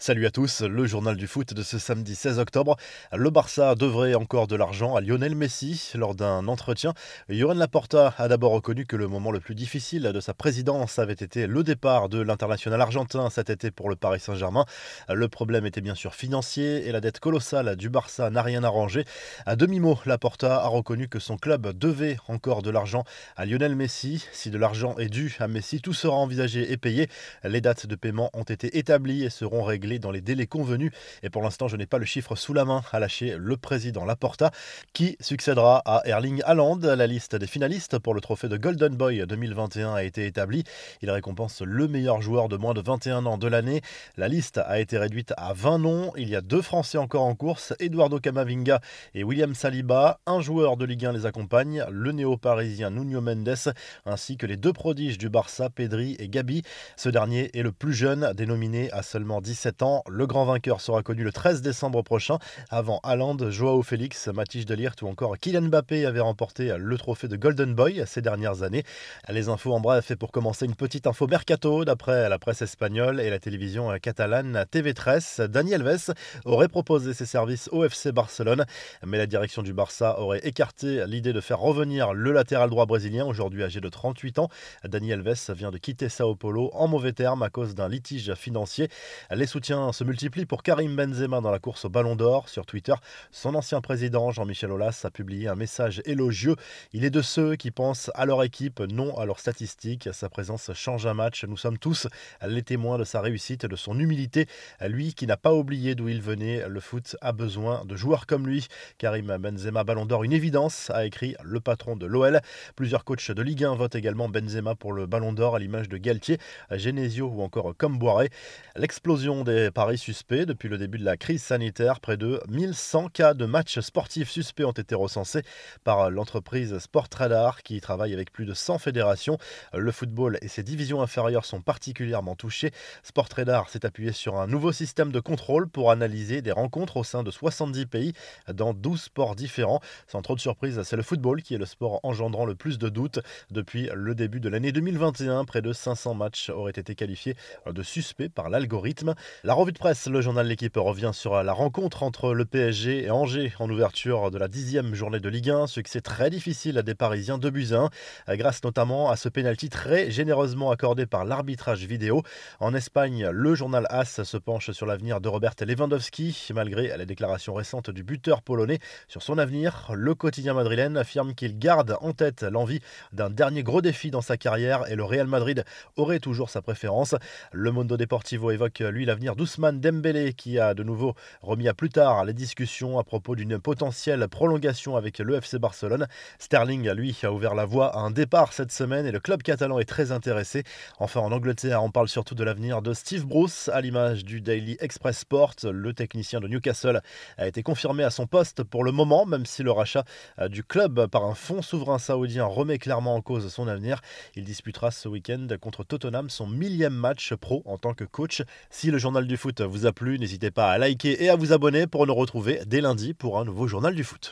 Salut à tous, le journal du foot de ce samedi 16 octobre. Le Barça devrait encore de l'argent à Lionel Messi. Lors d'un entretien, Joran Laporta a d'abord reconnu que le moment le plus difficile de sa présidence avait été le départ de l'international argentin cet été pour le Paris Saint-Germain. Le problème était bien sûr financier et la dette colossale du Barça n'a rien arrangé. À demi-mot, Laporta a reconnu que son club devait encore de l'argent à Lionel Messi. Si de l'argent est dû à Messi, tout sera envisagé et payé. Les dates de paiement ont été établies et seront réglées dans les délais convenus. Et pour l'instant, je n'ai pas le chiffre sous la main, à lâcher le président Laporta, qui succédera à Erling Haaland. La liste des finalistes pour le trophée de Golden Boy 2021 a été établie. Il récompense le meilleur joueur de moins de 21 ans de l'année. La liste a été réduite à 20 noms. Il y a deux Français encore en course, Eduardo Camavinga et William Saliba. Un joueur de Ligue 1 les accompagne, le néo-parisien Nuno Mendes, ainsi que les deux prodiges du Barça, Pedri et Gabi. Ce dernier est le plus jeune, dénominé à seulement 17 le grand vainqueur sera connu le 13 décembre prochain. Avant Haaland, Joao Félix, Matisse Delirte ou encore Kylian Mbappé avaient remporté le trophée de Golden Boy ces dernières années. Les infos en bref et pour commencer une petite info mercato d'après la presse espagnole et la télévision catalane TV13. Daniel Alves aurait proposé ses services au FC Barcelone, mais la direction du Barça aurait écarté l'idée de faire revenir le latéral droit brésilien, aujourd'hui âgé de 38 ans. Daniel Alves vient de quitter Sao Paulo en mauvais termes à cause d'un litige financier. Les soutiens se multiplie pour Karim Benzema dans la course au Ballon d'Or. Sur Twitter, son ancien président Jean-Michel Aulas a publié un message élogieux. Il est de ceux qui pensent à leur équipe, non à leurs statistiques. Sa présence change un match. Nous sommes tous les témoins de sa réussite et de son humilité. Lui qui n'a pas oublié d'où il venait, le foot a besoin de joueurs comme lui. Karim Benzema Ballon d'Or, une évidence, a écrit le patron de l'OL. Plusieurs coachs de Ligue 1 votent également Benzema pour le Ballon d'Or à l'image de Galtier, Genesio ou encore Comboiré. L'explosion des paris suspects. Depuis le début de la crise sanitaire, près de 1100 cas de matchs sportifs suspects ont été recensés par l'entreprise Sportradar qui travaille avec plus de 100 fédérations. Le football et ses divisions inférieures sont particulièrement touchés. Sportradar s'est appuyé sur un nouveau système de contrôle pour analyser des rencontres au sein de 70 pays dans 12 sports différents. Sans trop de surprise, c'est le football qui est le sport engendrant le plus de doutes. Depuis le début de l'année 2021, près de 500 matchs auraient été qualifiés de suspects par l'algorithme. La revue de presse, le journal L'équipe revient sur la rencontre entre le PSG et Angers en ouverture de la dixième journée de Ligue 1. Succès très difficile à des Parisiens de buts grâce notamment à ce pénalty très généreusement accordé par l'arbitrage vidéo. En Espagne, le journal AS se penche sur l'avenir de Robert Lewandowski. Malgré la déclaration récente du buteur polonais sur son avenir, le quotidien madrilène affirme qu'il garde en tête l'envie d'un dernier gros défi dans sa carrière et le Real Madrid aurait toujours sa préférence. Le Mondo Deportivo évoque lui l'avenir d'Ousmane Dembélé qui a de nouveau remis à plus tard les discussions à propos d'une potentielle prolongation avec le Barcelone. Sterling, lui, a ouvert la voie à un départ cette semaine et le club catalan est très intéressé. Enfin, en Angleterre, on parle surtout de l'avenir de Steve Bruce à l'image du Daily Express Sport. Le technicien de Newcastle a été confirmé à son poste pour le moment, même si le rachat du club par un fonds souverain saoudien remet clairement en cause son avenir. Il disputera ce week-end contre Tottenham son millième match pro en tant que coach. Si le journal du foot vous a plu, n'hésitez pas à liker et à vous abonner pour nous retrouver dès lundi pour un nouveau journal du foot.